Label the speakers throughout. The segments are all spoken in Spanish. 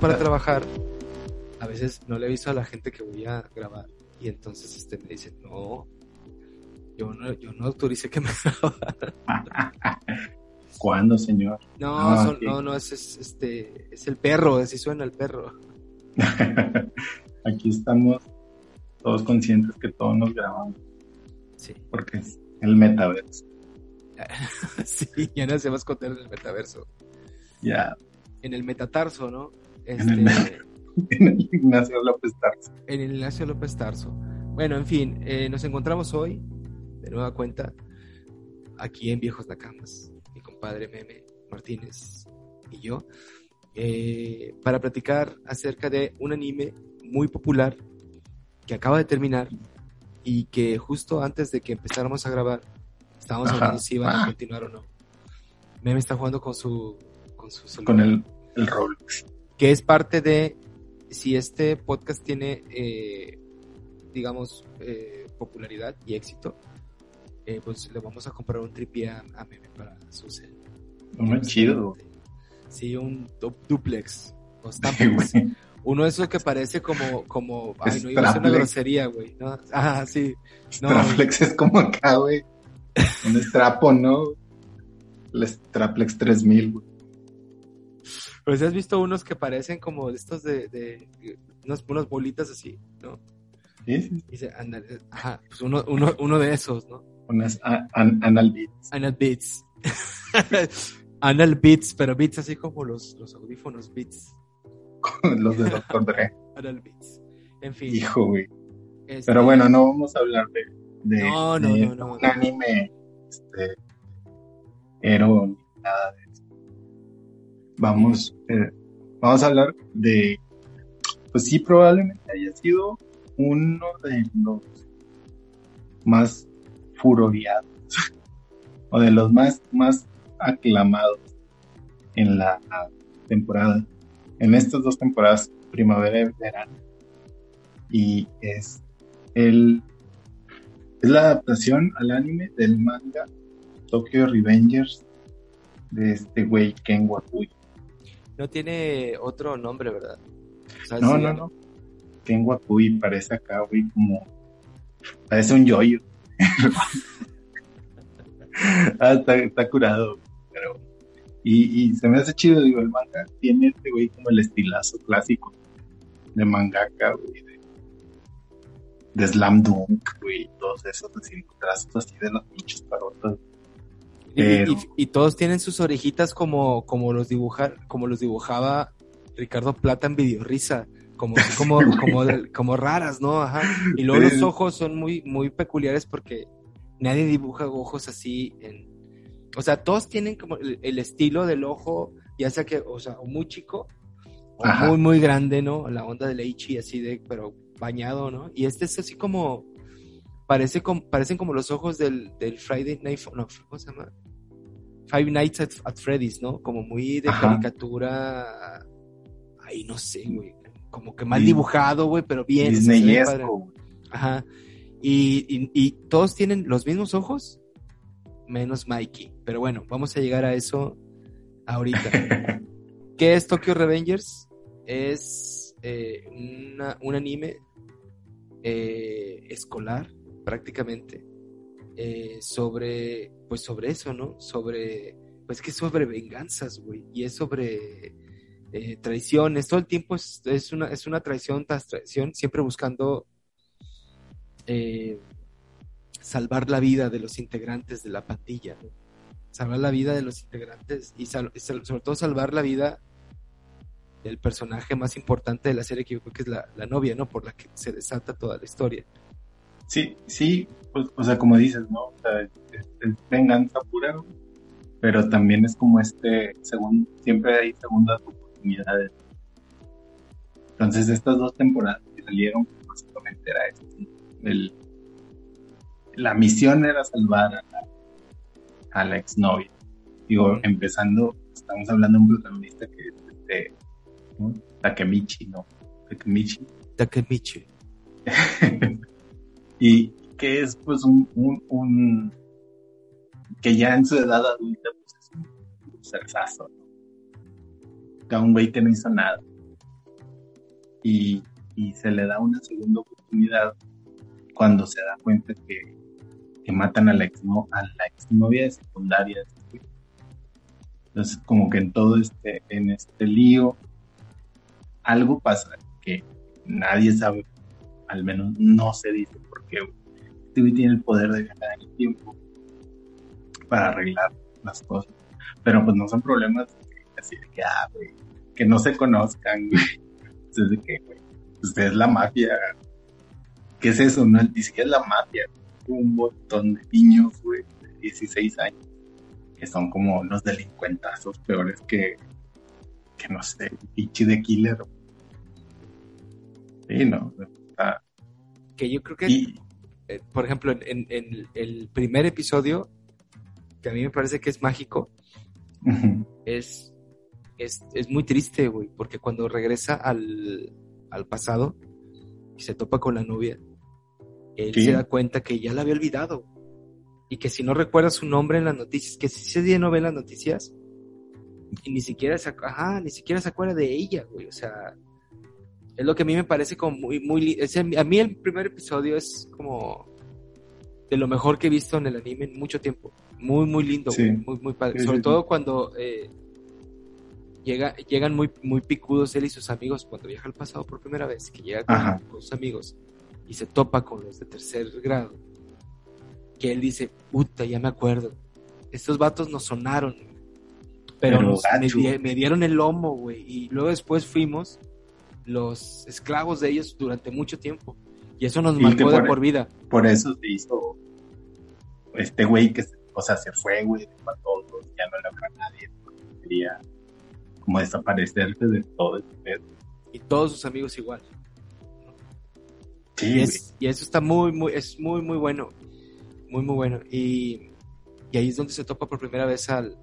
Speaker 1: para trabajar, a veces no le aviso a la gente que voy a grabar y entonces este me dice, no, yo no, yo no autoricé que me grabaran.
Speaker 2: ¿Cuándo, señor?
Speaker 1: No, son- no, no, es, es, este, es el perro, así suena el perro.
Speaker 2: Aquí estamos todos conscientes que todos nos grabamos
Speaker 1: Sí,
Speaker 2: porque es el metaverso.
Speaker 1: sí, ya no se va a esconder en el metaverso.
Speaker 2: Ya,
Speaker 1: En el metatarso, ¿no?
Speaker 2: En
Speaker 1: Este,
Speaker 2: el met- en el Ignacio López Tarso.
Speaker 1: en el Ignacio López Tarso. Bueno, en fin, eh, nos encontramos hoy, de nueva cuenta, aquí en Viejos Nakamas, mi compadre Meme Martínez y yo, eh, para platicar acerca de un anime muy popular que acaba de terminar y que justo antes de que empezáramos a grabar, estábamos
Speaker 2: Ajá.
Speaker 1: hablando si iban a
Speaker 2: Ah.
Speaker 1: continuar o no. Meme está jugando con su, con su celular
Speaker 2: Con el, el Roblox.
Speaker 1: Que es parte de si este podcast tiene, eh, digamos, eh, popularidad y éxito, eh, pues le vamos a comprar un tripié a, a Meme para su cel.
Speaker 2: Uno chido.
Speaker 1: Sí, un du- duplex.
Speaker 2: Güey.
Speaker 1: Uno de esos que parece como, como, ay, no iba a ser una grosería, güey. ¿no? Ah, sí. No,
Speaker 2: Straplex es como acá, güey. Un strapo, ¿no? El Straplex 3000, güey.
Speaker 1: Pero si has visto unos que parecen como estos de, de, unas, unas bolitas así, ¿no?
Speaker 2: Sí, sí.
Speaker 1: Dice, anda- ajá, pues uno, uno, uno de esos, ¿no?
Speaker 2: Unas an- anal beats.
Speaker 1: Anal Beats. Anal Beats, pero Beats así como los, los audífonos Beats.
Speaker 2: Los de Dr. Dre.
Speaker 1: Anal Beats. En fin.
Speaker 2: Hijo, güey.
Speaker 1: este,
Speaker 2: Pero bueno, no vamos a hablar de, de,
Speaker 1: No, no,
Speaker 2: de
Speaker 1: no, no.
Speaker 2: un anime este, ni nada de. Vamos, eh, vamos a hablar de, pues sí, probablemente haya sido uno de los más furoreados o de los más, más aclamados en la temporada, en estas dos temporadas, primavera y verano. Y es el es la adaptación al anime del manga Tokyo Revengers de este güey Ken Wakui.
Speaker 1: No tiene otro nombre, ¿verdad? O sea,
Speaker 2: No,
Speaker 1: sí,
Speaker 2: no, no. Ken Wakui parece acá, güey, como parece un yoyo. ah, está, está curado, pero y, y se me hace chido, digo, el manga tiene este güey como el estilazo clásico de mangaka, güey, de, de Slam Dunk, güey, todos esos así, trazos así de las pinches parotas.
Speaker 1: Y,
Speaker 2: Pero-
Speaker 1: y- y todos tienen sus orejitas como, como los dibujar, como los dibujaba Ricardo Plata en Videorrisa. Como, como, como, como raras, ¿no? Ajá. Y luego los ojos son muy, muy peculiares porque nadie dibuja ojos así en. O sea, todos tienen como el, el estilo del ojo, ya sea que, o sea, o muy chico, o
Speaker 2: Ajá.
Speaker 1: muy, muy grande, ¿no? La onda del Eichi así de, pero bañado, ¿no? Y este es así como, parece como, parecen como los ojos del, del Friday Night, no, ¿cómo se llama? Five Nights at, at Freddy's, ¿no? Como muy de
Speaker 2: Ajá.
Speaker 1: caricatura, ahí no sé, güey, como que mal dibujado, güey, pero bien.
Speaker 2: Disneyesco.
Speaker 1: Ajá. Y, y, y todos tienen los mismos ojos, menos Mikey. Pero bueno, vamos a llegar a eso ahorita. ¿Qué es Tokyo Revengers? Es eh, una- un anime eh, escolar, prácticamente, eh, sobre, pues sobre eso, ¿no? Sobre, pues que es sobre venganzas, güey, y es sobre eh, traiciones. Todo el tiempo es, una, es una traición tras traición, siempre buscando eh, salvar la vida de los integrantes de la pandilla, salvar la vida de los integrantes y sobre todo salvar la vida del personaje más importante de la serie que yo creo que es la, la novia, ¿no? Por la que se desata toda la historia.
Speaker 2: Sí, sí, pues, o sea, como dices, ¿no? O sea, es, es venganza pura, pero también es como este, según, siempre hay segundas oportunidades. Entonces, estas dos temporadas que salieron, pues, básicamente era esto. El, la misión era salvar a la, a la exnovia. Digo, empezando, estamos hablando de un protagonista que es este, ¿no? Takemichi, ¿no? Takemichi.
Speaker 1: Takemichi.
Speaker 2: y que es pues un, un, un- que ya en su edad adulta pues es un cerzazo, ¿no? a un güey que no hizo nada. Y, y se le da una segunda oportunidad cuando se da cuenta que, que matan a la, ex, a la exnovia de secundaria. Entonces, como que en todo este, en este lío, algo pasa que nadie sabe, al menos no se dice por qué. Este tiene el poder de ganar el tiempo para arreglar las cosas. Pero pues no son problemas así de que, ah, que no se conozcan, Entonces, de que, güey, usted es la mafia. ¿Qué es eso? No, ni siquiera es la mafia. Un montón de niños, güey, de 16 años, que son como unos delincuentazos peores que, que no sé, pinche de killer. Sí, no.
Speaker 1: Que yo creo que, eh, por ejemplo, en, en, el primer episodio, que a mí me parece que es mágico, es, es, es, muy triste, güey, porque cuando regresa al, al pasado y se topa con la novia, él se da cuenta que ya la había olvidado. Y que si no recuerda su nombre en las noticias, que si ese día no ve las noticias, y ni siquiera se, ajá, ni siquiera se acuerda de ella, güey. O sea, es lo que a mí me parece como muy, muy, a mí el primer episodio es como de lo mejor que he visto en el anime en mucho tiempo. Muy, muy lindo, muy, muy padre. Sobre todo cuando eh, llega, llegan muy, muy picudos él y sus amigos cuando viaja al pasado por primera vez, que llega con, sus amigos y se topa con los de tercer grado, que él dice, puta, ya me acuerdo, estos vatos nos sonaron, pero, me, dieron el lomo, güey, y luego después fuimos los esclavos de ellos durante mucho tiempo, y eso nos marcó de por vida.
Speaker 2: Por eso se hizo este güey que, o sea, se fue, güey, a todos, ya no le habló a nadie, quería como desaparecerse de todo el pedo.
Speaker 1: Y todos sus amigos igual. Sí, y, eso está muy, muy, es muy, muy bueno. Muy, muy bueno. Y, y ahí es donde se topa por primera vez al,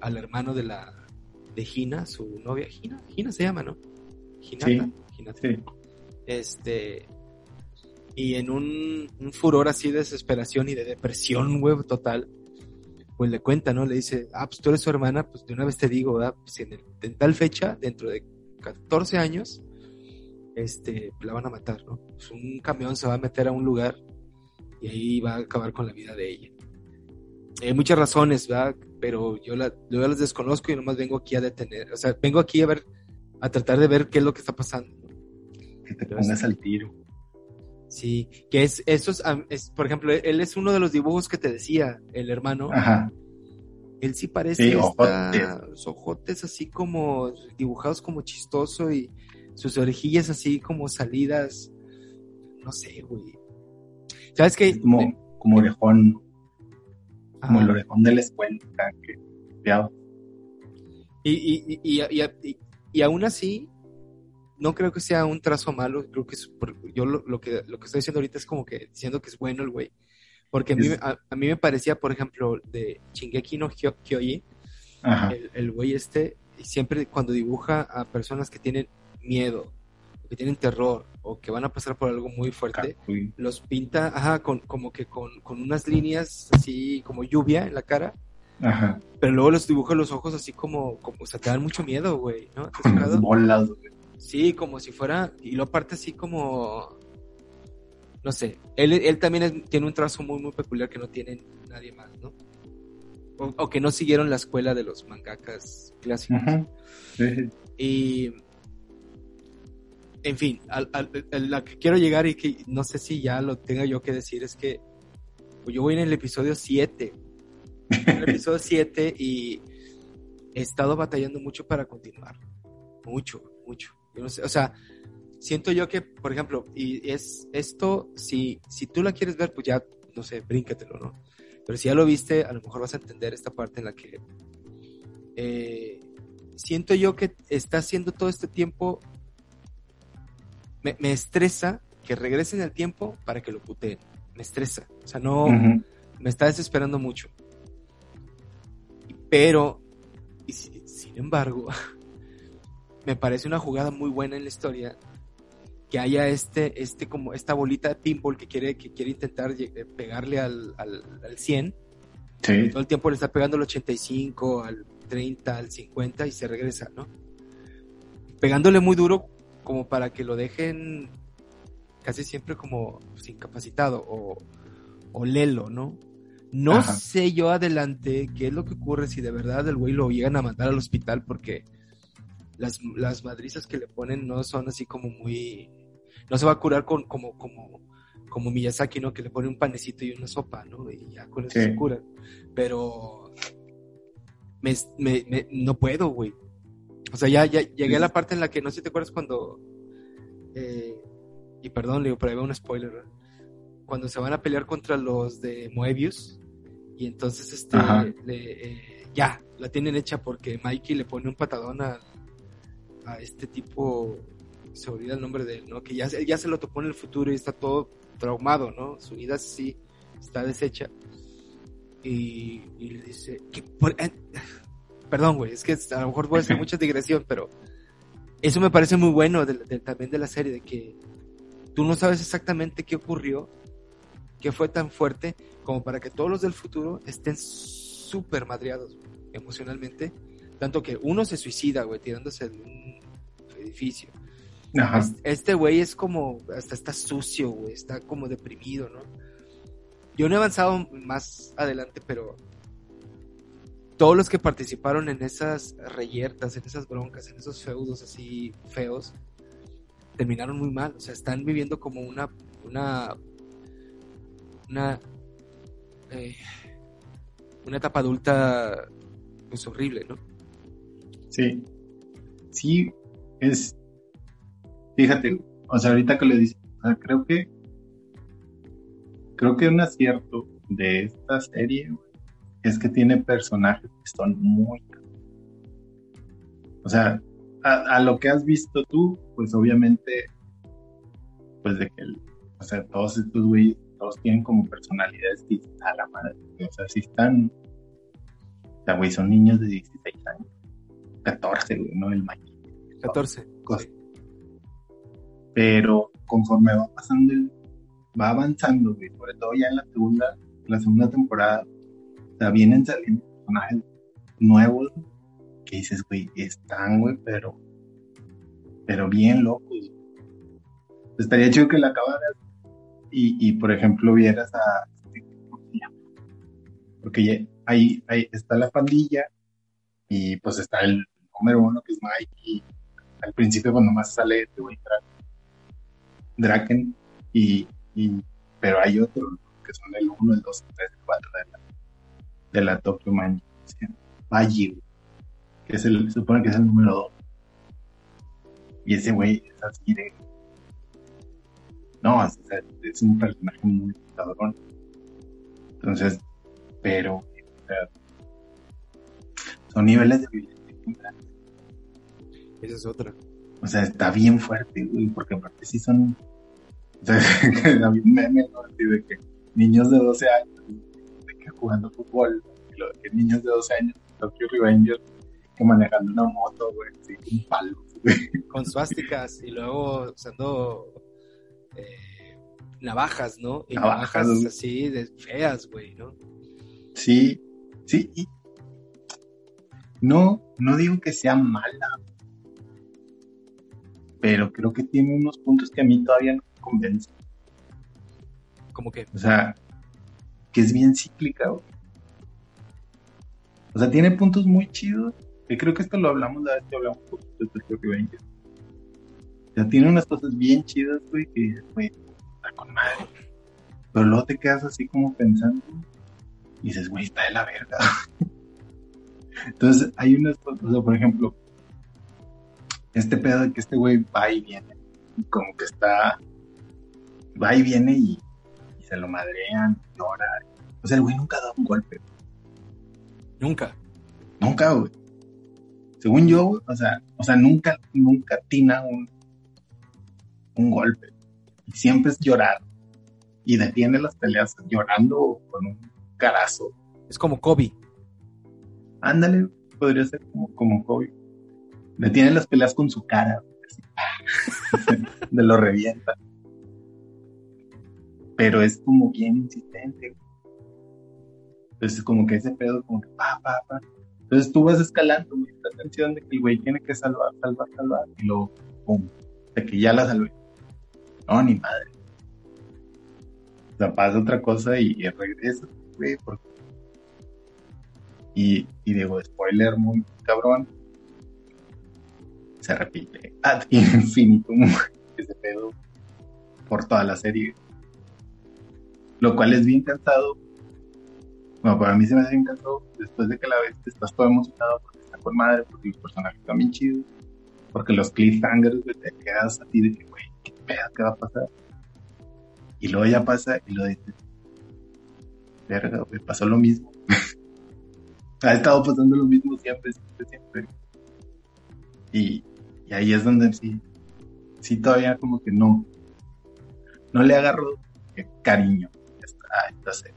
Speaker 1: al hermano de la de Gina, su novia. Gina, Gina se llama, ¿no? Ginata. Sí, Este. Y en un, un, furor así de desesperación y de depresión, web total, pues le cuenta, ¿no? Le dice, ah, pues tú eres su hermana, pues de una vez te digo, ¿verdad? Pues en, tal fecha, dentro de 14 años, este, la van a matar, ¿no? Pues un camión se va a meter a un lugar y ahí va a acabar con la vida de ella. Hay muchas razones, ¿verdad? Pero yo, la, yo las desconozco y nomás vengo aquí a detener, o sea, vengo aquí a ver, a tratar de ver qué es lo que está pasando.
Speaker 2: Que te pongas al tiro.
Speaker 1: Sí, que es, eso es, por ejemplo, él es uno de los dibujos que te decía, el hermano. Ajá. Él sí parece sí, ojotes. así como dibujados como chistoso y sus orejillas así como salidas, no sé, güey. ¿Sabes qué?
Speaker 2: como, como orejón, como el orejón de la escuela, que,
Speaker 1: y, y, y, y, y aún así, no creo que sea un trazo malo, creo que es, yo lo, que, lo que estoy diciendo ahorita es como que diciendo que es bueno el güey. Porque a mí, a, mí me parecía, por ejemplo, de Shingeki no Kyoji, el güey este, siempre cuando dibuja a personas que tienen miedo, que tienen terror, o que van a pasar por algo muy fuerte, los pinta, ajá, con, como que con, con unas líneas así como lluvia en la cara. Ajá. Pero luego los dibuja los ojos así como, como, o sea, te dan mucho miedo, güey, ¿no?
Speaker 2: bolas, güey.
Speaker 1: Sí, como si fuera, y lo parte así como, no sé, él, él también tiene un trazo muy, muy peculiar que no tiene nadie más, ¿no? O, que no siguieron la escuela de los mangakas clásicos. Y, en fin, a, la que quiero llegar y que no sé si ya lo tenga yo que decir es que pues yo voy en el episodio 7. En el episodio 7 y he estado batallando mucho para continuar. Mucho, mucho o sea, siento yo que, por ejemplo, y es esto, si, si tú la quieres ver, pues ya, no sé, bríncatelo, ¿no? Pero si ya lo viste, a lo mejor vas a entender esta parte en la que eh, siento yo que está haciendo todo este tiempo, me, estresa que regrese en el tiempo para que lo puteen. Me estresa. O sea, no, me está desesperando mucho. Pero, y sin embargo, me parece una jugada muy buena en la historia que haya este, este como esta bolita de pinball que quiere, que quiere intentar eh, pegarle al, al, 100. Sí. todo el tiempo le está pegando al 85, al 30, al 50 y se regresa, ¿no? pegándole muy duro como para que lo dejen casi siempre como pues, incapacitado o, o lelo, ¿no? No sé yo adelante qué es lo que ocurre si de verdad el güey lo llegan a mandar al hospital porque las, las madrizas que le ponen no son así como muy... No se va a curar con como, como, como Miyazaki, ¿no? Que le pone un panecito y una sopa, ¿no? Y ya con eso se cura. Pero... Me, me, no puedo, güey. O sea, ya, ya llegué a la parte en la que no sé si te acuerdas cuando... Eh, y perdón, le digo, pero ahí va un spoiler, ¿verdad? cuando se van a pelear contra los de Moebius y entonces este eh, ya la tienen hecha porque Mikey le pone un patadón a, a este tipo se olvida el nombre de él, ¿no? Que ya, ya se lo topó en el futuro y está todo traumado, ¿no? Su vida sí está deshecha. Y, le dice, eh, perdón, güey, es que a lo mejor puede ser mucha digresión, pero eso me parece muy bueno también de la serie, de que tú no sabes exactamente qué ocurrió, que fue tan fuerte como para que todos los del futuro estén súper madreados emocionalmente. Tanto que uno se suicida, güey, tirándose de un edificio. Este güey es como, hasta está sucio, güey, está como deprimido, ¿no? Yo no he avanzado más adelante, pero todos los que participaron en esas reyertas, en esas broncas, en esos feudos así feos, terminaron muy mal. O sea, están viviendo como una, una una, eh, una etapa adulta pues horrible, ¿no?
Speaker 2: Sí, sí, es, fíjate, o sea, ahorita que le dices, creo que, creo que un acierto de esta serie es que tiene personajes que son muy, o sea, a, lo que has visto tú, pues obviamente, pues de que, o sea, todos estos güeyes todos tienen como personalidades distintas a la madre. O sea, si están. O sea, güey, son niños de 16 años. 14, güey, no el mayor.
Speaker 1: 14.
Speaker 2: Pero conforme va pasando va avanzando, güey, sobre todo ya en la segunda, la segunda temporada, o sea, vienen saliendo personajes nuevos que dices, güey, están, güey, pero, pero bien locos. Estaría chido que la acabaras y, por ejemplo vieras a porque ahí, ahí está la pandilla y pues está el número uno que es Mike y al principio cuando más sale te voy a Draken y, pero hay otros que son el 1, el 2, el 3, el 4 de la, de la Tokyo Man Baji que es el, se supone que es el número 2 y ese güey es así de no, es, un personaje muy cabrón. Entonces, pero son niveles de violencia
Speaker 1: Esa es otra.
Speaker 2: O sea, está bien fuerte, güey, porque aparte sí son. O sea, había un meme, ¿no? Así de que niños de 12 años, de que jugando fútbol, y que niños de 12 años, Tokyo Revengers, que manejando una moto, güey, así, un palo, güey.
Speaker 1: Con suásticas y luego usando eh, navajas, ¿no? Y navajas, así de feas, güey, ¿no?
Speaker 2: Sí, sí. No, no digo que sea mala, pero creo que tiene unos puntos que a mí todavía no me convencen.
Speaker 1: ¿Cómo que?
Speaker 2: O sea, que es bien cíclica, güey. O sea, tiene puntos muy chidos. Que creo que esto lo hablamos la vez que hablamos de Tokyo Revengers sea, tiene unas cosas bien chidas, güey, que, güey, está con madre. Pero luego te quedas así como pensando y dices, güey, está de la verga. Entonces, hay unas cosas, o sea, por ejemplo, este pedo de que este güey va y viene, como que está, va y viene y, se lo madrean, llora. O sea, el güey nunca da un golpe.
Speaker 1: Nunca.
Speaker 2: Nunca, güey. Según yo, o sea, o sea, nunca, nunca tina un, un golpe. Y siempre es llorar. Y detiene las peleas llorando con un carazo.
Speaker 1: Es como Kobe.
Speaker 2: Ándale, podría ser como, como Kobe. Detiene las peleas con su cara. de lo revienta. Pero es como bien insistente. Entonces, como que ese pedo, como que pa, pa, pa. Entonces tú vas escalando, güey, esta tensión de que el güey tiene que salvar, salvar, salvar, y luego, pum, de que ya la salvé. No, ni madre. O sea, pasa otra cosa y, y regresa, porque... Y, y digo, spoiler muy cabrón, se repite ad infinitum ese pedo por toda la serie. Lo cual es bien cansado. Bueno, para mí se me hace bien cansado. Después de que la ves, estás todo emocionado porque está con madre, porque los personajes están bien chidos, porque los cliffhangers, te quedas así de que, güey, ¿qué pedo? ¿Qué va a pasar? Y luego ya pasa y lo dices, verga, güey, pasó lo mismo. ha estado pasando lo mismo siempre, siempre, siempre. Y, y ahí es donde sí, sí todavía como que no, no le agarro cariño a esta serie,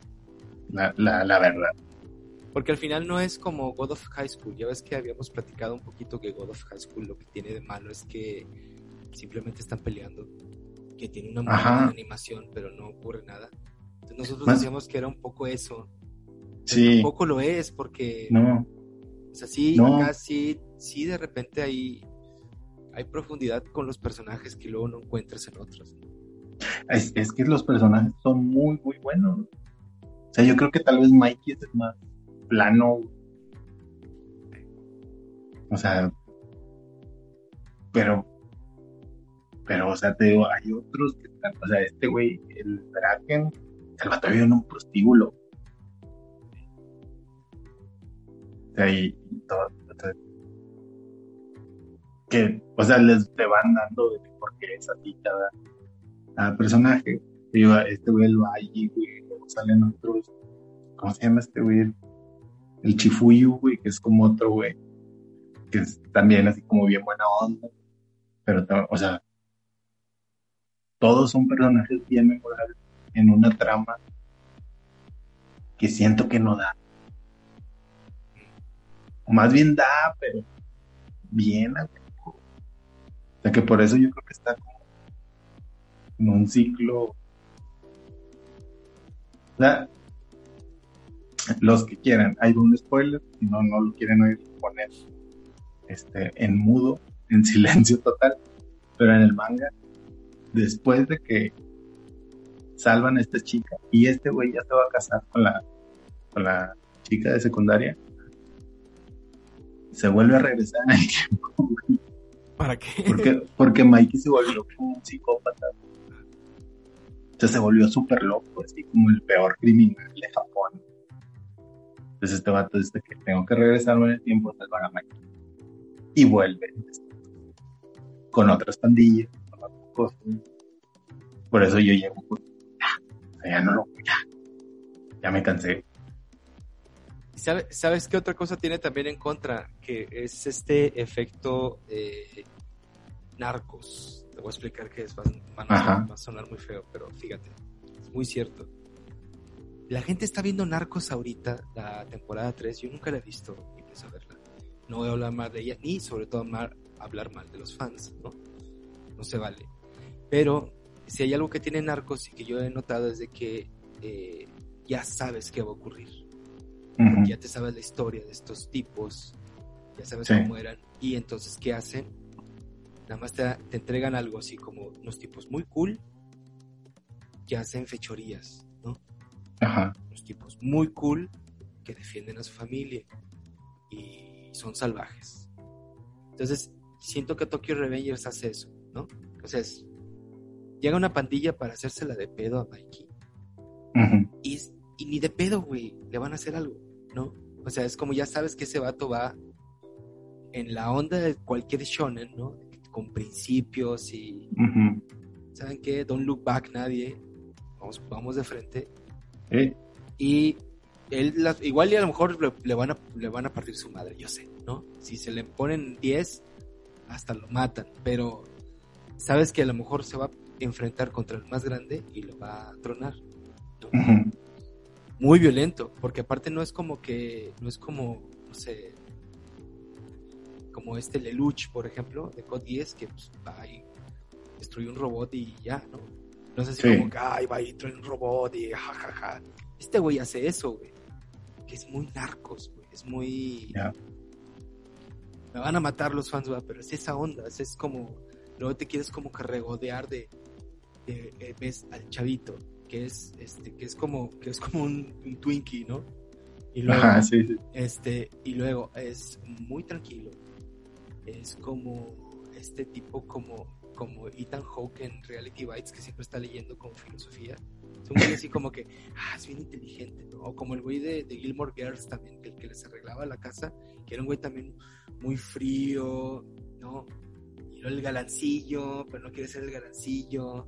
Speaker 2: la, la, la verdad.
Speaker 1: Porque al final no es como God of High School. Ya ves que habíamos platicado un poquito que God of High School lo que tiene de malo es que simplemente están peleando. Que tiene una muy buena animación, pero no ocurre nada. Entonces nosotros decíamos que era un poco eso.
Speaker 2: Sí,
Speaker 1: Tampoco lo es, porque.
Speaker 2: no,
Speaker 1: O sea, sí,
Speaker 2: No.
Speaker 1: acá sí, sí de repente hay, hay profundidad con los personajes que luego no encuentras en otros.
Speaker 2: es, es que los personajes son muy, muy buenos. O sea, yo creo que tal vez Mikey es el más plano. O sea, pero, pero, o sea, te digo, hay otros que están, o sea, este güey, el Draken, el vato vive en un prostíbulo. O sea, y, todo, que, o sea, les te van dando de por qué es así cada, cada personaje. Digo, este güey el Valle, güey, luego salen otros, ¿cómo se llama este güey? El, Chifuyu, güey, que es como otro güey, que es también así como bien buena onda, pero, o sea, todos son personajes bien memorables en una trama que siento que no da. O más bien da, pero bien. O sea que por eso yo creo que está como en un ciclo. O sea, los que quieran, hay un spoiler, si no, no lo quieren oír, poner este, en mudo, en silencio total, pero en el manga, después de que salvan a esta chica y este güey ya se va a casar con la, con la chica de secundaria, se vuelve a regresar en el tiempo,
Speaker 1: ¿Para qué?
Speaker 2: porque, porque Mikey se volvió como un psicópata. Entonces se volvió súper loco, así como el peor criminal de Japón. Entonces este vato dice que tengo que regresarme en el tiempo salvar a Mikey. Y vuelve. Con otras pandillas, cosas. Por eso yo llego, pues, ya, ya no lo, ya, ya me cansé.
Speaker 1: ¿Sabe- ¿Sabes qué otra cosa tiene también en contra? Que es este efecto eh, narcos. Te voy a explicar qué es. Va, va a sonar- va a sonar muy feo, pero fíjate, es muy cierto. La gente está viendo Narcos ahorita, la temporada 3. Yo nunca la he visto ni pienso verla. No voy a hablar mal de ella, ni sobre todo mal- hablar mal de los fans, ¿no? No se vale. Pero si hay algo que tiene Narcos y que yo he notado es de que eh, ya sabes qué va a ocurrir ya te sabes la historia de estos tipos, ya sabes
Speaker 2: Sí.
Speaker 1: cómo eran, y entonces, ¿qué hacen? Nada más te, te entregan algo así como unos tipos muy cool que hacen fechorías, ¿no?
Speaker 2: Ajá.
Speaker 1: Unos tipos muy cool que defienden a su familia y son salvajes. Entonces, siento que Tokyo Revengers hace eso, ¿no? O sea, es- llega una pandilla para hacérsela de pedo a Mikey y, ni de pedo, güey, le van a hacer algo, ¿no? O sea, es como ya sabes que ese vato va en la onda de cualquier shonen, ¿no? Con principios y,
Speaker 2: Ujú.
Speaker 1: ¿saben qué? Don't look back nadie, vamos, vamos de frente.
Speaker 2: Eh,
Speaker 1: Y él, la- igual y a lo mejor le, le van a, le van a partir su madre, yo sé, ¿no? Si se le ponen 10, hasta lo matan, pero sabes que a lo mejor se va a enfrentar contra el más grande y lo va a tronar. muy violento, porque aparte no es como que, no es como, no sé, como este Lelouch, por ejemplo, de Code 10, que pues, va y destruye un robot y ya, ¿no? No sé si
Speaker 2: Sí.
Speaker 1: como que, ay, va y trae un robot y jajaja. Este güey hace eso, güey, que es muy narcos, güey. es muy...
Speaker 2: Ya.
Speaker 1: Me van a matar los fans, ¿verdad? pero es esa onda, es, es como, luego te quieres como que regodear de, de- eh, ves al chavito, que es, este, que es como, que es como un, un Twinkie, ¿no? Y luego,
Speaker 2: Ajá, sí, sí.
Speaker 1: este, y luego es muy tranquilo. Es como este tipo como, como Ethan Hawke en Reality Bites que siempre está leyendo como filosofía. Es un güey así como que, ah, es bien inteligente, ¿no? O como el güey de, de Gilmore Girls también, que el que les arreglaba la casa, que era un güey también muy frío, ¿no? Y luego el galancillo, pero no quiere ser el galancillo,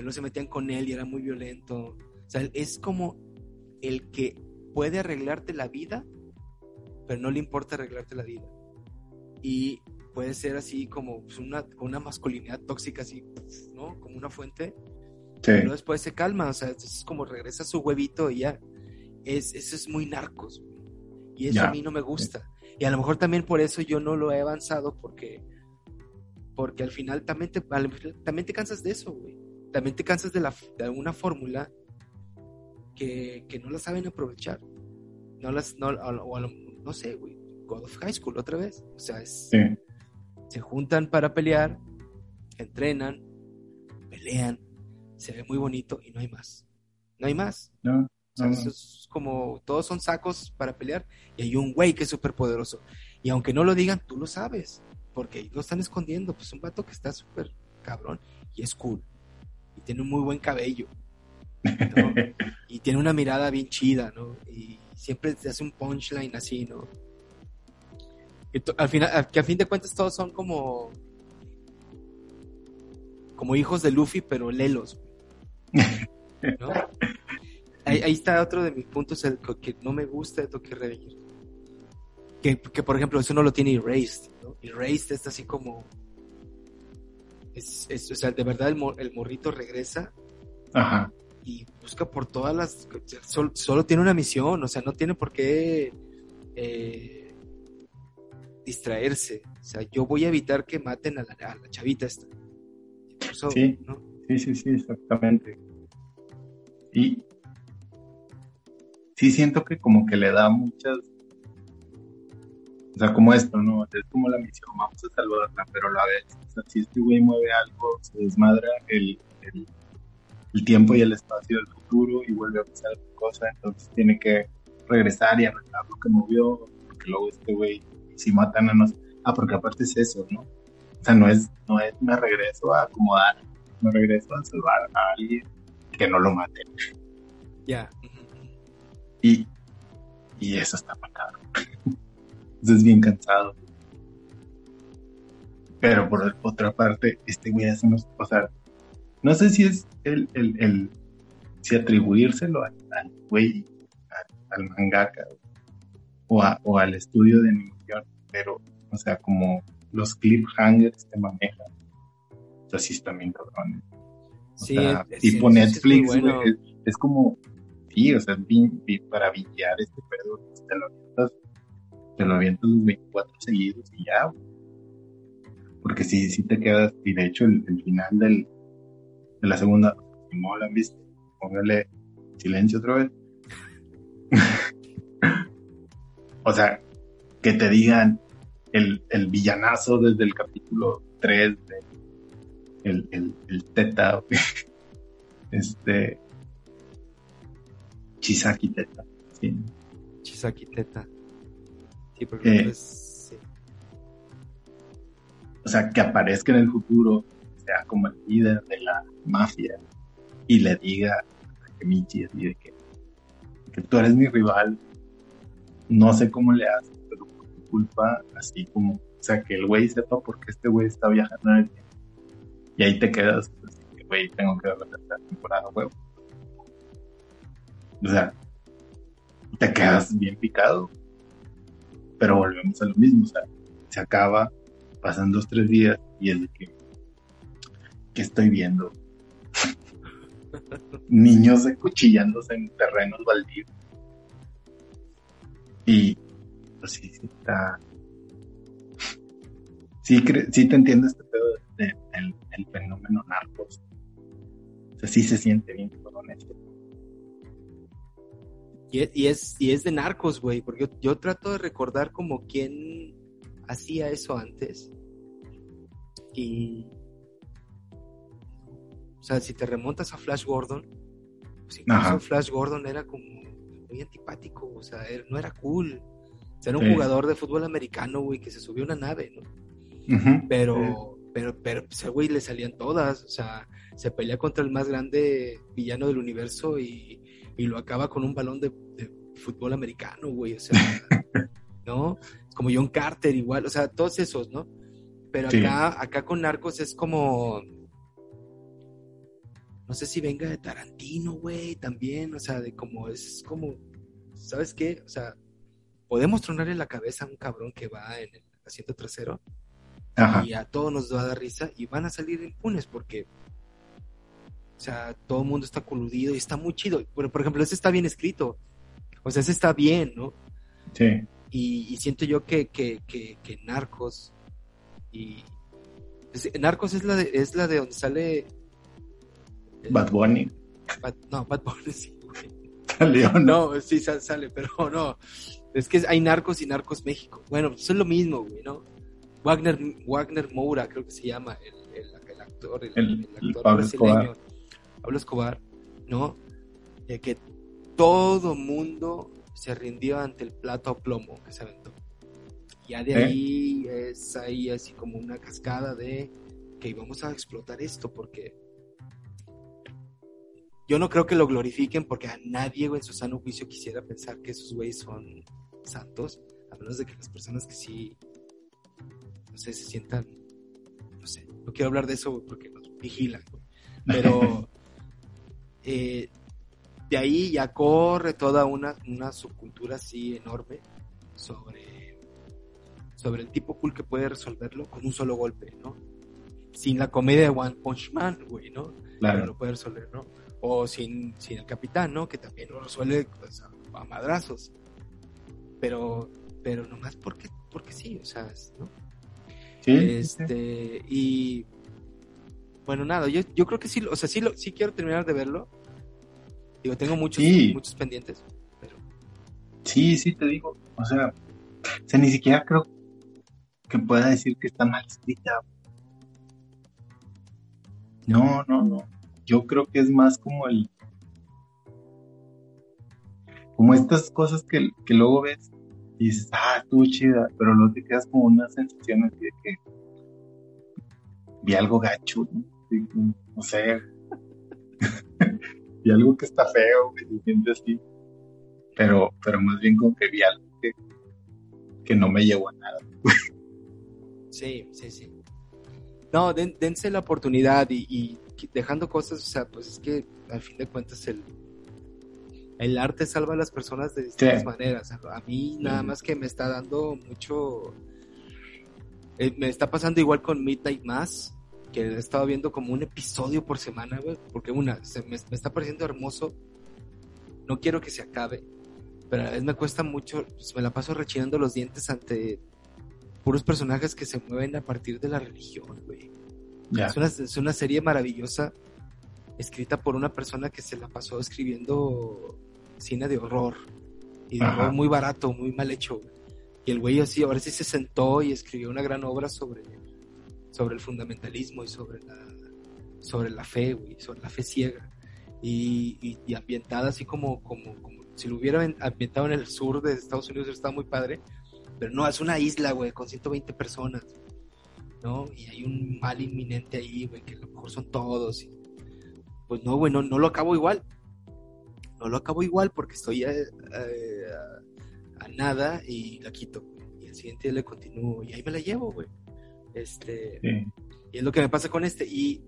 Speaker 1: pero no se metían con él y era muy violento. O sea, es como el que puede arreglarte la vida, pero no le importa arreglarte la vida. Y puede ser así como pues, una, una masculinidad tóxica, así, ¿no? Como una fuente.
Speaker 2: Sí.
Speaker 1: Pero después se calma, o sea, es como regresa su huevito y ya. Es, eso es muy narcos. Y eso a mí no me gusta. Y a lo mejor también por eso yo no lo he avanzado, porque, porque al final también te, al- también te cansas de eso, güey. También te cansas de, la, de una fórmula que, que no la saben aprovechar. No las, no, o, o no sé, güey. God of High School otra vez. O sea, es,
Speaker 2: Sí.
Speaker 1: se juntan para pelear, entrenan, pelean, se ve muy bonito y no hay más. No hay más.
Speaker 2: No,
Speaker 1: O sea,
Speaker 2: no,
Speaker 1: eso es como todos son sacos para pelear y hay un güey que es súper poderoso. Y aunque no lo digan, tú lo sabes, porque lo están escondiendo. Pues un vato que está súper cabrón y es cool. Y tiene un muy buen cabello. ¿no? y tiene una mirada bien chida, ¿no? Y siempre te hace un punchline así, ¿no? Que al final, a- que a fin de cuentas todos son como como hijos de Luffy, pero lelos. ¿no? Ahí, ahí está otro de mis puntos el que no me gusta de Tokyo Revenger. Que, que, por ejemplo, eso no lo tiene Erased, ¿no? Erased está así como... Es, es- o sea, de verdad el, mo- el morrito regresa
Speaker 2: Ajá.
Speaker 1: y busca por todas las... Solo, solo tiene una misión, o sea, no tiene por qué eh, distraerse. O sea, yo voy a evitar que maten a la, a la chavita esta. Eso,
Speaker 2: Sí.
Speaker 1: ¿no?
Speaker 2: Sí, sí, sí, exactamente. Y sí siento que como que le da muchas, o sea, como esto, ¿no? Es como la misión, vamos a salvarla, pero a la vez, o sea, si este güey mueve algo, se desmadra el, el, el tiempo y el espacio del futuro y vuelve a pasar otra cosa, entonces tiene que regresar y arreglar lo que movió, porque luego este güey, si matan a nos... Ah, porque aparte es eso, ¿no? O sea, no es, no es me regreso a acomodar, me regreso a salvar a alguien que no lo mate.
Speaker 1: Ya.
Speaker 2: Y, y eso está macabro. Eso es bien cansado. Pero por otra parte, este güey hace unos, o sea, no sé si es el, el, el si atribuírselo al, al güey, al, al mangaka o, a- o al estudio de animación, pero, o sea, como los cliffhangers que manejan, o sea, sí están bien cabrones. O
Speaker 1: Sí,
Speaker 2: sea,
Speaker 1: es-
Speaker 2: tipo
Speaker 1: sí, sí, sí, es muy
Speaker 2: Netflix,
Speaker 1: bueno.
Speaker 2: güey, es, es como, sí, o sea, vi- vi- para billar este pedo, te lo avientas, te lo avientas los 24 seguidos y ya. Porque sí, sí te quedas, y de hecho el, el final del, de la segunda, si no la han visto, póngale silencio otra vez. o sea, que te digan el, el villanazo desde el capítulo 3 de el, el, el Teta, este Chisaki Teta, sí.
Speaker 1: Chisaki Teta. Sí, porque
Speaker 2: Eh.
Speaker 1: pues, sí.
Speaker 2: O sea, que aparezca en el futuro, sea como el líder de la mafia y le diga a Takemichi así de que, que tú eres mi rival, no sé cómo le haces, pero por tu culpa, así como, o sea, que el güey sepa por qué este güey está viajando en el tiempo. Y ahí te quedas, que, güey, tengo que ver la temporada, huevo. O sea, te quedas bien picado. Pero volvemos a lo mismo, o sea, se acaba, pasan dos, tres días y es de que, ¿qué estoy viendo? Niños cuchillándose en terrenos baldíos. Y, pues sí, sí está. Sí, sí te entiendo este pedo de- de- del el fenómeno narcos. O sea, sí se siente bien cabrón esto.
Speaker 1: Y es, y es, y es de narcos, güey, porque yo, yo trato de recordar como quién hacía eso antes. Y. O sea, si te remontas a Flash Gordon, pues incluso
Speaker 2: Ajá.
Speaker 1: Flash Gordon era como muy antipático, o sea, él no era cool. O sea, era un
Speaker 2: Sí.
Speaker 1: jugador de fútbol americano, güey, que se subió a una nave, ¿no? Pero, pero, pero, pues, ese güey le salían todas, o sea, se pelea contra el más grande villano del universo y, y lo acaba con un balón de, de fútbol americano, güey, o sea, ¿no? Como John Carter igual, o sea, todos esos, ¿no? Pero
Speaker 2: Sí.
Speaker 1: acá, acá con Narcos es como, no sé si venga de Tarantino, güey, también, o sea, de como, es como, ¿sabes qué? O sea, podemos tronarle la cabeza a un cabrón que va en el asiento trasero
Speaker 2: Ajá.
Speaker 1: y a todos nos va a dar risa y van a salir impunes porque o sea, todo el mundo está coludido y está muy chido. Pero, por ejemplo, ese está bien escrito. O sea, ese está bien, ¿no?
Speaker 2: Sí.
Speaker 1: Y, y siento yo que, que, que, que Narcos y es- Narcos es la de, es la de donde sale el-
Speaker 2: Bad Bunny.
Speaker 1: Bad- no, Bad Bunny sí.
Speaker 2: Salió, ¿no?
Speaker 1: No, sí sa- sale, pero no. Es que hay Narcos y Narcos México. Bueno, pues es lo mismo, güey, ¿no? Wagner, Wagner Moura, creo que se llama el, el- el actor, el,
Speaker 2: El-
Speaker 1: actor brasileño. Pablo Escobar, ¿no? De que todo mundo se rindió ante el plato a plomo que se aventó. Ya de
Speaker 2: ¿Eh?
Speaker 1: ahí es ahí así como una cascada de que vamos a explotar esto porque yo no creo que lo glorifiquen porque a nadie en su sano juicio quisiera pensar que esos güeyes son santos, a menos de que las personas que sí, no sé, se sientan, no sé, no quiero hablar de eso porque nos vigilan, pero eh, de ahí ya corre toda una, una subcultura así enorme sobre, sobre el tipo cool que puede resolverlo con un solo golpe, ¿no? Sin la comedia de One Punch Man, güey, ¿no?
Speaker 2: Claro.
Speaker 1: lo puede resolver, ¿no? O sin, sin el capitán, ¿no? Que también lo resuelve pues, a, a madrazos. Pero, pero nomás porque, porque sí, o sea, ¿no?
Speaker 2: Sí.
Speaker 1: Este, y bueno, nada, yo, yo creo que sí, o sea, sí, lo, sí quiero terminar de verlo. Digo, tengo muchos,
Speaker 2: Sí.
Speaker 1: muchos pendientes, pero
Speaker 2: Sí, sí, te digo. O sea, o sea, ni siquiera creo que pueda decir que está mal escrita. No, no, no. Yo creo que es más como el. Como estas cosas que, que luego ves y dices, ah, estuvo chida, pero luego te quedas como una sensación así de que vi algo gacho, ¿no? Así como, No sé. vi algo que está feo, que se siente así. Pero, pero más bien como que vi algo que, que no me llevó a nada.
Speaker 1: sí, sí, sí. No, den- dense la oportunidad y, y dejando cosas, o sea, pues es que al fin de cuentas el, el arte salva a las personas de distintas
Speaker 2: Sí.
Speaker 1: maneras. A, a mí nada más que me está dando mucho... eh, me está pasando igual con Midnight Mass, que he estado viendo como un episodio por semana, güey, porque una, se me, me está pareciendo hermoso. No quiero que se acabe, pero a la vez me cuesta mucho, pues, me la paso rechinando los dientes ante puros personajes que se mueven a partir de la religión, güey.
Speaker 2: Ya.
Speaker 1: Es una, es una serie maravillosa, escrita por una persona que se la pasó escribiendo cine de horror. Y de horror muy barato, muy mal hecho. güey. Y el güey así, ahora sí se sentó y escribió una gran obra sobre, sobre el fundamentalismo y sobre la, sobre la fe, güey, sobre la fe ciega. Y, y, y ambientada así como, como, como si lo hubiera ambientado en el sur de Estados Unidos, está muy padre. Pero no, es una isla, güey, con 120 personas. ¿no? Y hay un mal inminente ahí, güey, que a lo mejor son todos. y- Pues no, güey, no, no lo acabo igual. No lo acabo igual porque estoy a, a- a nada y la quito. Y el siguiente día le continúo y ahí me la llevo, güey. Este,
Speaker 2: Sí.
Speaker 1: y es lo que me pasa con este. Y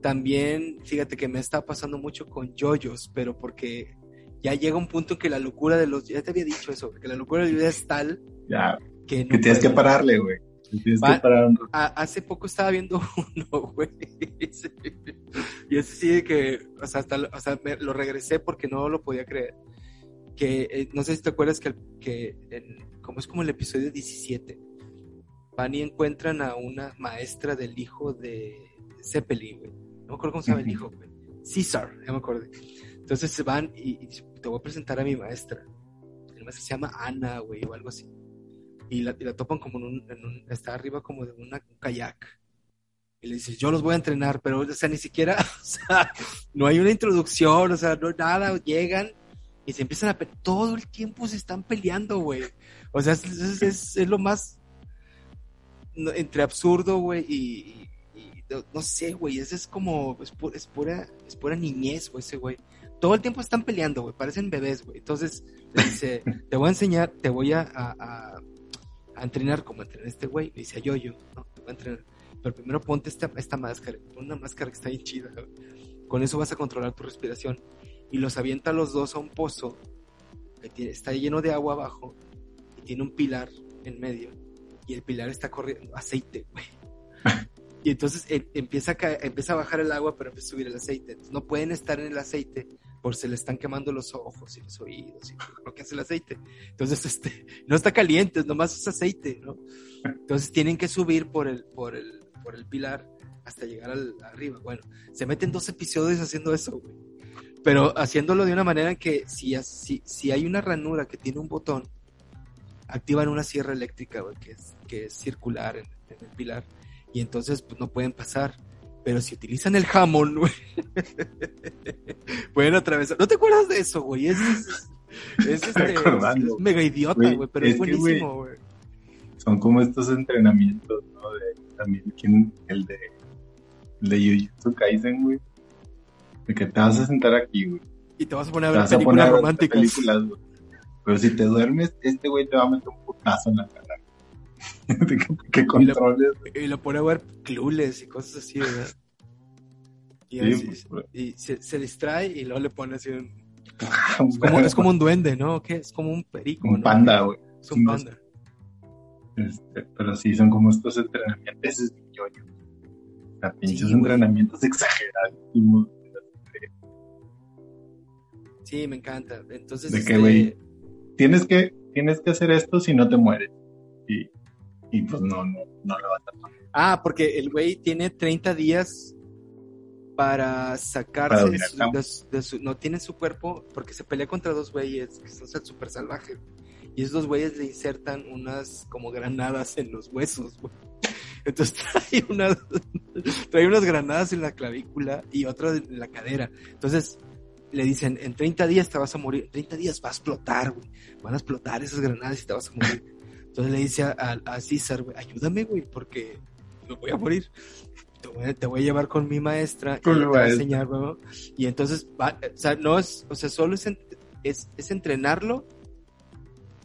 Speaker 1: también, fíjate que me está pasando mucho con yoyos, pero porque ya llega un punto en que la locura de los... Ya te había dicho eso, que la locura de los es tal
Speaker 2: Ya.
Speaker 1: que no
Speaker 2: Que tienes que pararle, güey. Tienes
Speaker 1: Va-
Speaker 2: que parar un rato.
Speaker 1: A- hace poco estaba viendo uno, güey. y ese sí de que, o sea, hasta o sea, me- lo regresé porque no lo podía creer. Que eh, no sé si te acuerdas que, que en- como es como el episodio 17, van y encuentran a una maestra del hijo de Zeppelin, güey. No me acuerdo cómo se llama el hijo, güey. César, ya me acordé. Entonces se van y, y te voy a presentar a mi maestra. Mi maestra se llama Ana, güey, o algo así. Y la, y la topan como en un, en un- está arriba como de una, un kayak. Y le dices, yo los voy a entrenar, pero, o sea, ni siquiera, o sea, no hay una introducción, o sea, no nada, llegan y se empiezan a. Todo el tiempo se están peleando, güey. O sea, es, es- es- es lo más no, entre absurdo, güey, y, y- y no, no sé, güey, ese es como, es, pu- es pura, es pura niñez, güey, ese güey. Todo el tiempo están peleando, güey, parecen bebés, güey. Entonces, le dice, te voy a enseñar, te voy a, a, a- a entrenar como entrenar este güey. Le dice a Yoyo, no, te voy a entrenar. Pero primero ponte esta, esta máscara, pon una máscara que está bien chida, güey. Con eso vas a controlar tu respiración. Y los avienta a los dos a un pozo que tiene- está lleno de agua abajo y tiene un pilar en medio. El pilar está corriendo aceite, güey. Y entonces eh, empieza, a caer- empieza a bajar el agua, pero empieza a subir el aceite. No pueden estar en el aceite por se le están quemando los ojos y los oídos y lo que hace el aceite. Entonces, este, no está caliente, nomás es aceite, ¿no? Entonces tienen que subir por el, por el, por el pilar hasta llegar al, arriba. Bueno, se meten dos episodios haciendo eso. Pero haciéndolo de una manera que si, si, si hay una ranura que tiene un botón, activan una sierra eléctrica, güey, que es, que es circular en, en el pilar. Y entonces pues, no pueden pasar. Pero si utilizan el jamón, güey, pueden atravesar. ¿No te acuerdas de eso, güey? Es, es, es, este, es- mega idiota,
Speaker 2: Güey,
Speaker 1: pero es, buenísimo, güey.
Speaker 2: Son como estos entrenamientos, ¿no? De, también ¿quién? el de, el de Jujutsu Kaisen, güey. De que te vas a sentar aquí, güey.
Speaker 1: Y te vas a poner a ver películas románticas.
Speaker 2: películas, güey. Pero si te duermes, este güey te va a meter un putazo en la cara. que, que controles.
Speaker 1: Y lo pone a ver clules y cosas así, ¿verdad? Y,
Speaker 2: Sí,
Speaker 1: así-
Speaker 2: pues,
Speaker 1: y se, se distrae y luego le pone así un... Es como, es como un duende, ¿no? ¿Qué? Es como un perico,
Speaker 2: un
Speaker 1: ¿no?
Speaker 2: panda, güey.
Speaker 1: Es un panda.
Speaker 2: Este, pero sí, son como estos entrenamientos. Ese es mi yoyo. O sea, pinches
Speaker 1: Sí,
Speaker 2: entrenamientos exageradísimos.
Speaker 1: Sí, me encanta. Entonces,
Speaker 2: ¿De
Speaker 1: este,
Speaker 2: qué, güey? Tienes que, tienes que hacer esto si no te mueres. Y, y pues no, no, no lo vas a.
Speaker 1: Ah, porque el güey tiene 30 días para sacarse
Speaker 2: Para
Speaker 1: de
Speaker 2: dominar
Speaker 1: su,
Speaker 2: campo.
Speaker 1: de su- de su- No tiene su cuerpo porque se pelea contra dos güeyes que son súper salvajes. Y esos dos güeyes le insertan unas como granadas en los huesos, güey. Entonces trae unas, trae unas granadas en la clavícula y otras en la cadera. Entonces le dicen, en 30 días te vas a morir. En 30 días va a explotar, güey. Van a explotar esas granadas y te vas a morir. Entonces le dice a, a, a César, güey, ayúdame, güey, porque me voy a morir. Te voy a, te voy a llevar con mi maestra y te voy a enseñar, güey. Y entonces, va, o sea, no es, o sea, solo es, es, es entrenarlo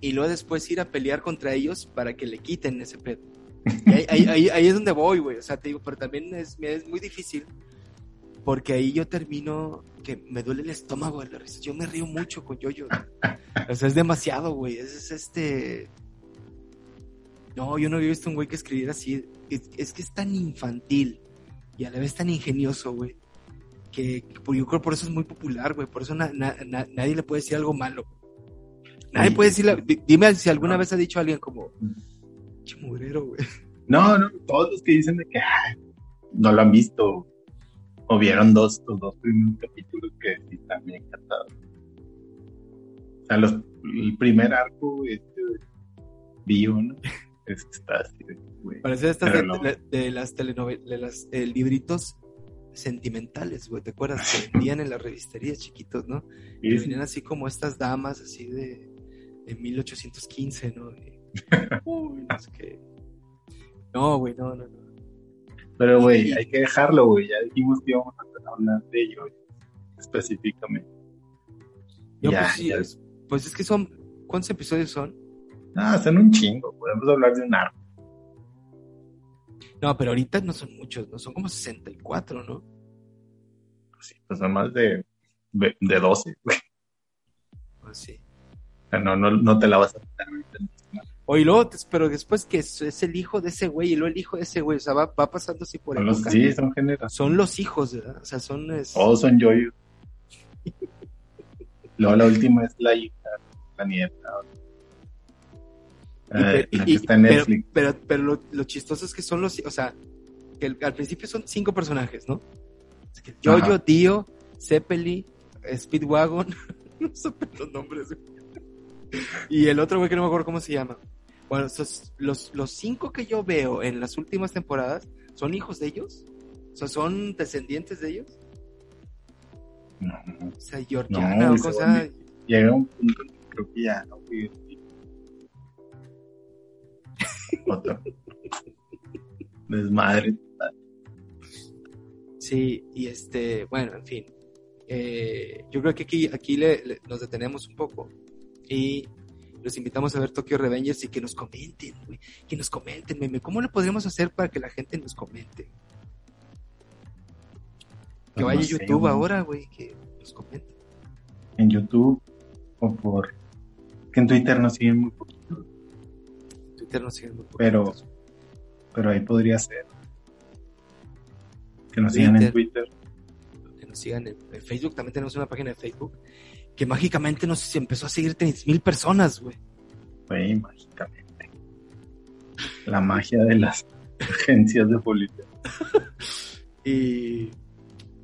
Speaker 1: y luego después ir a pelear contra ellos para que le quiten ese pedo. Y ahí, ahí, ahí, ahí es donde voy, güey. O sea, te digo, pero también es, es muy difícil porque ahí yo termino que me duele el estómago de la risa. Yo me río mucho con Yoyo. O sea, es demasiado, güey. Es, es este. No, yo no había visto un güey que escribiera así. Es, es que es tan infantil y a la vez tan ingenioso, güey. Que, que por- yo creo por eso es muy popular, güey. Por eso na- na- na- nadie le puede decir algo malo. Nadie
Speaker 2: Sí.
Speaker 1: puede decirle. di- Dime si alguna
Speaker 2: No.
Speaker 1: vez ha dicho a alguien como. Che güey.
Speaker 2: No, no, todos los que dicen de que "Ay, no lo han visto o vieron dos, los dos primeros capítulos que sí están bien. O sea, los, el primer arco este de Bio, ¿no? Es que está así de, güey.
Speaker 1: Parece estas de,
Speaker 2: no.
Speaker 1: de- de las telenovelas, de las eh, libritos sentimentales, güey. ¿Te acuerdas? Que vendían en las revisterías chiquitos, ¿no?
Speaker 2: Sí,
Speaker 1: que
Speaker 2: sí.
Speaker 1: venían así como estas damas así de, de 1815, ¿no? Uy, no sé qué. No, güey, no, no, no.
Speaker 2: Pero, güey, hay que dejarlo, güey. Ya dijimos que íbamos a hablar de ello específicamente.
Speaker 1: Yo,
Speaker 2: Ya,
Speaker 1: pues, sí,
Speaker 2: ya.
Speaker 1: es, pues es que son, ¿cuántos episodios son?
Speaker 2: Ah, son un chingo. Podemos hablar de un arco.
Speaker 1: No, pero ahorita no son muchos, no son como 64, ¿no?
Speaker 2: Sí, pues son más de, de 12, güey.
Speaker 1: Pues sí.
Speaker 2: O sea, no, no, no te la vas a quitar ahorita.
Speaker 1: O y luego, des- pero después que es, es el hijo de ese güey y luego el hijo de ese güey, o sea, va, va pasando así por época.
Speaker 2: sí, son generaciones.
Speaker 1: Son los hijos, ¿verdad? O sea, son... es-
Speaker 2: Todos son yoyos. Luego la última es la hija, la nieta.
Speaker 1: Y
Speaker 2: Eh,
Speaker 1: pe-
Speaker 2: la
Speaker 1: y-
Speaker 2: está en
Speaker 1: pero,
Speaker 2: Netflix.
Speaker 1: pero, pero lo, lo chistoso es que son los, o sea, que el- al principio son cinco personajes, ¿no? Es que Jojo. Dio, Zeppeli, Speedwagon. no sé los nombres. y el otro güey que no me acuerdo cómo se llama. Bueno, los, los cinco que yo veo en las últimas temporadas son hijos de ellos. O sea, son descendientes de ellos.
Speaker 2: No.
Speaker 1: O sea, Georgiana o cosa.
Speaker 2: Llega un punto creo que ya no Otro. Desmadre.
Speaker 1: Sí, y este, bueno, en fin. Eh, yo creo que aquí, aquí le, nos detenemos un poco y los invitamos a ver Tokyo Revengers y que nos comenten, güey, que nos comenten, meme, ¿cómo lo podríamos hacer para que la gente nos comente? Que pues vaya a YouTube ahora, güey, que nos comente.
Speaker 2: En YouTube o por... que en Twitter nos siguen muy poquito.
Speaker 1: Twitter nos siguen muy poquito.
Speaker 2: Pero, pero ahí podría ser. Que nos sigan en Twitter.
Speaker 1: Que nos sigan en, Facebook. También tenemos una página de Facebook que mágicamente nos empezó a seguir mil personas, güey.
Speaker 2: Güey, mágicamente. La magia de las agencias de policía.
Speaker 1: y,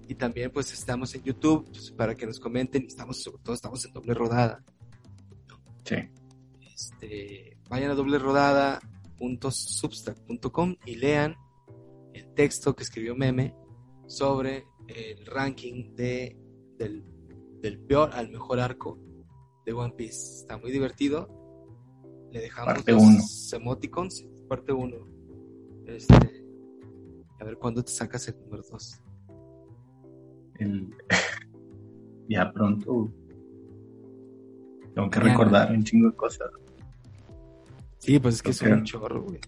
Speaker 1: y también pues estamos en YouTube pues, para que nos comenten. Estamos, sobre todo estamos en doble rodada.
Speaker 2: Sí.
Speaker 1: Este, vayan a doble rodada.substack.com y lean el texto que escribió Meme sobre el ranking de, del, peor al mejor arco de One Piece. Está muy divertido. Le dejamos
Speaker 2: parte los
Speaker 1: emoticons, parte 1. Este, a ver cuándo te sacas el número 2.
Speaker 2: ya pronto. Tengo que recordar un chingo de cosas.
Speaker 1: Sí, pues es que es un chorro, güey.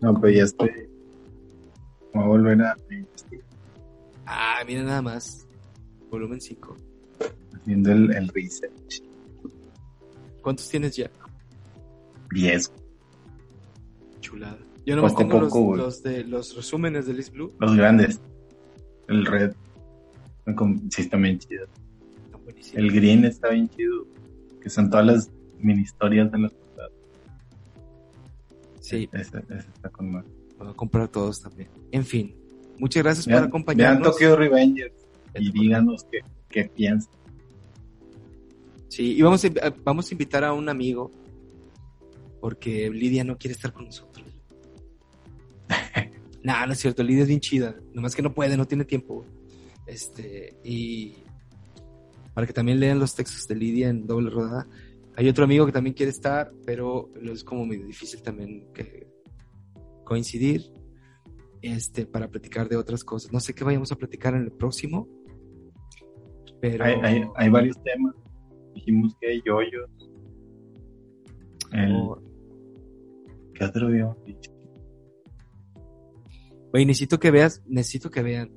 Speaker 2: No, pues ya estoy Voy a volver a
Speaker 1: Ah, mira nada más. Volumen 5.
Speaker 2: Haciendo el, el research.
Speaker 1: ¿Cuántos tienes ya?
Speaker 2: 10.
Speaker 1: Chulada. Yo nomás tengo los, de, los resúmenes de Liz Blue.
Speaker 2: Los grandes. El red. Sí, está bien chido. El green está bien chido. Que son todas las mini historias de las
Speaker 1: Sí.
Speaker 2: Ese, ese está con más
Speaker 1: a comprar todos también. En fin, muchas gracias por acompañarnos.
Speaker 2: Vean Tokyo Revengers y díganos qué, qué piensan.
Speaker 1: Sí, y vamos a, vamos a invitar a un amigo porque Lidia no quiere estar con nosotros. nah, no es cierto, Lidia es bien chida, nomás que no puede, no tiene tiempo. Este, y para que también lean los textos de Lidia en doble rodada. Hay otro amigo que también quiere estar, pero es como muy difícil también que coincidir este, para platicar de otras cosas. No sé qué vayamos a platicar en el próximo, pero...
Speaker 2: Hay, hay, varios temas. Dijimos que hay yoyos. El... Oh. ¿Qué otro habíamos dicho?
Speaker 1: Güey, necesito que veas, necesito que vean.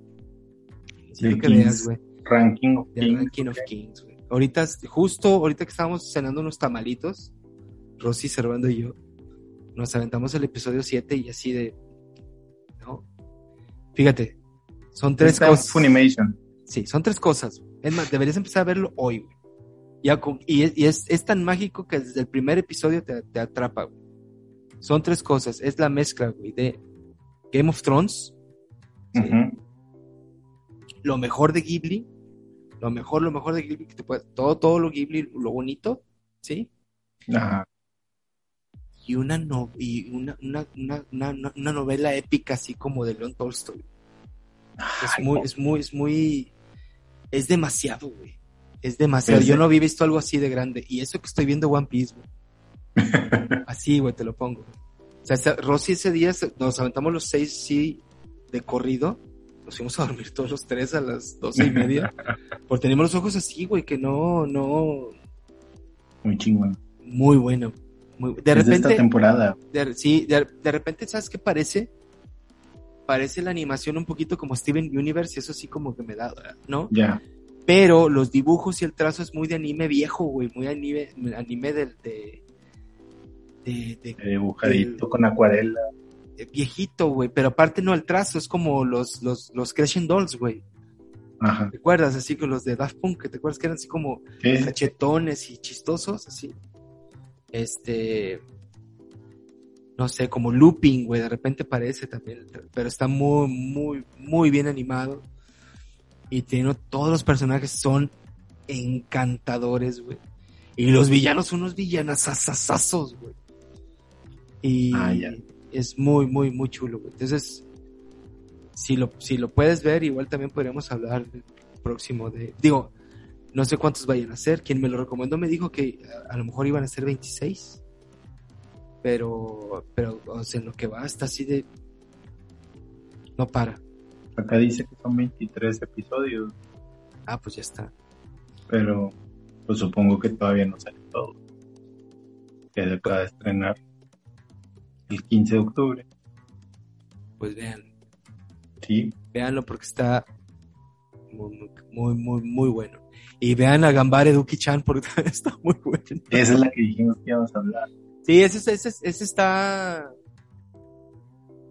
Speaker 1: Necesito que veas, güey.
Speaker 2: Ranking of
Speaker 1: Kings. Ranking of Kings, güey. Ahorita, justo ahorita que estábamos cenando unos tamalitos, Rosy, Servando y yo, nos aventamos el episodio 7 y así de. ¿No? Fíjate, son tres cosas.
Speaker 2: Funimation.
Speaker 1: Sí, son tres cosas. Es más, deberías empezar a verlo hoy, güey. Y, y, es, es, tan mágico que desde el primer episodio te, te atrapa, güey. Son tres cosas. Es la mezcla, güey, de Game of Thrones. Lo mejor de Ghibli. Lo mejor, lo mejor de Ghibli que te puede, todo, todo lo Ghibli, lo bonito, ¿sí?
Speaker 2: Ajá
Speaker 1: y una, no, y una, una, una, una, novela épica así como de Leon Tolstoy. Es muy, es muy, es muy, es demasiado, güey. Es demasiado. Yo no había visto algo así de grande. Y eso que estoy viendo One Piece, güey. así, güey, te lo pongo. O sea, Rosy ese día nos aventamos los seis, sí, de corrido. Nos fuimos a dormir todos los tres a las doce y media. porque teníamos los ojos así, güey, que no, no.
Speaker 2: Muy chingón.
Speaker 1: Muy bueno de repente.
Speaker 2: esta temporada.
Speaker 1: sí, de, repente, ¿sabes qué parece? Parece la animación un poquito como Steven Universe, y eso sí como que me da, ¿no?
Speaker 2: Ya.
Speaker 1: Pero los dibujos y el trazo es muy de anime viejo, güey, muy anime, anime del de,
Speaker 2: de, de, dibujadito con acuarela.
Speaker 1: Viejito, güey, pero aparte no el trazo, es como los, los, los Crashing Dolls, güey.
Speaker 2: Ajá.
Speaker 1: ¿Te acuerdas? Así que los de Daft Punk, ¿te acuerdas que eran así como cachetones y chistosos? Así este, no sé, como looping, güey, de repente parece también, pero está muy, muy, muy bien animado. Y tiene, todos los personajes son encantadores, güey. Y los villanos son unos villanos asasazos, güey. Y
Speaker 2: Ah,
Speaker 1: es muy, muy, muy chulo, güey. Entonces, si lo, si lo puedes ver, igual también podríamos hablar del próximo de... Digo, no sé cuántos vayan a ser. Quien me lo recomendó me dijo que a, a lo mejor iban a ser 26. Pero, pero, o sea, en lo que va está así de... No para.
Speaker 2: Acá dice que son 23 episodios,
Speaker 1: Ah, pues ya está.
Speaker 2: pero pues supongo que todavía no sale todo. Que se acaba de estrenar el 15 de octubre.
Speaker 1: Pues vean,
Speaker 2: Sí,
Speaker 1: Véanlo porque está muy, muy, muy, muy, muy bueno. Y vean a Gambare Duki-chan porque está muy bueno.
Speaker 2: esa es la que dijimos que íbamos a hablar.
Speaker 1: Sí, ese, ese, ese está...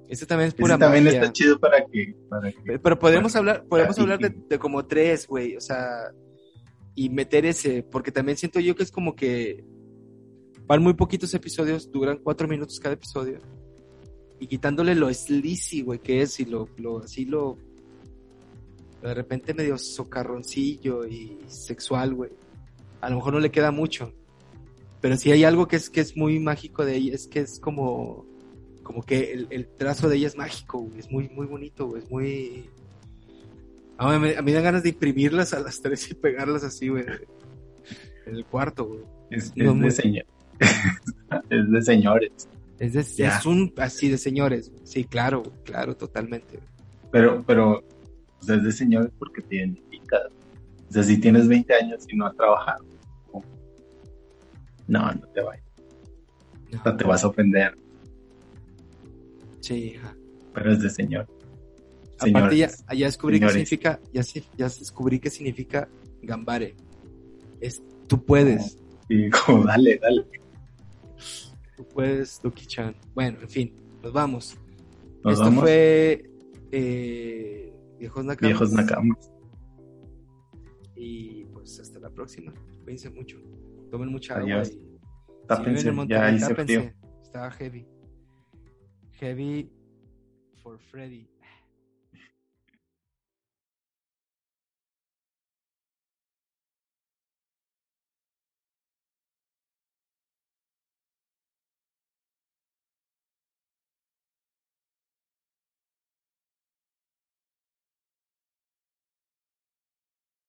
Speaker 1: Ese también es pura
Speaker 2: Ese también
Speaker 1: magia.
Speaker 2: está chido para que, para que
Speaker 1: Pero podemos hablar, podemos hablar de, de como tres, güey, o sea, y meter ese, porque también siento yo que es como que van muy poquitos episodios, duran cuatro minutos cada episodio, y quitándole lo sleazy, güey, que es, y lo, lo así lo, de repente medio socarroncillo y sexual, güey, a lo mejor no le queda mucho, pero sí hay algo que es, que es muy mágico de ella, es que es como, como que el, el trazo de ella es mágico, güey, es muy, muy bonito, güey, es muy... A mí, a mí dan ganas de imprimirlas a las tres y pegarlas así, güey, en el cuarto, güey.
Speaker 2: es, es
Speaker 1: No, muy-
Speaker 2: de señor. es de señores.
Speaker 1: Es, de-
Speaker 2: Ya.
Speaker 1: es un así de señores, güey. sí, claro, claro, totalmente. güey.
Speaker 2: Pero, pero, o sea, es de señores porque te identificas. O sea, si tienes 20 años y no has trabajado, no, no te vayas.
Speaker 1: No,
Speaker 2: te vas a ofender,
Speaker 1: sí, ajá.
Speaker 2: pero es de señor.
Speaker 1: Aparte ya, ya descubrí
Speaker 2: Señores.
Speaker 1: qué significa, ya, sí- ya descubrí qué significa gambare. Es tú puedes,
Speaker 2: Y como, dale, dale.
Speaker 1: tú puedes, Duki-chan. Bueno, en fin, nos vamos.
Speaker 2: Nos
Speaker 1: Esto
Speaker 2: vamos.
Speaker 1: fue eh, Viejos Nakamas.
Speaker 2: Viejos Nakamas.
Speaker 1: Y pues hasta la próxima. Cuídense mucho. Tomen mucha
Speaker 2: Adiós.
Speaker 1: agua. Y, si viven
Speaker 2: Tápense,
Speaker 1: en
Speaker 2: ya
Speaker 1: Monterrey,
Speaker 2: hice
Speaker 1: tápense.
Speaker 2: frío.
Speaker 1: Está heavy. Heavy for Freddy.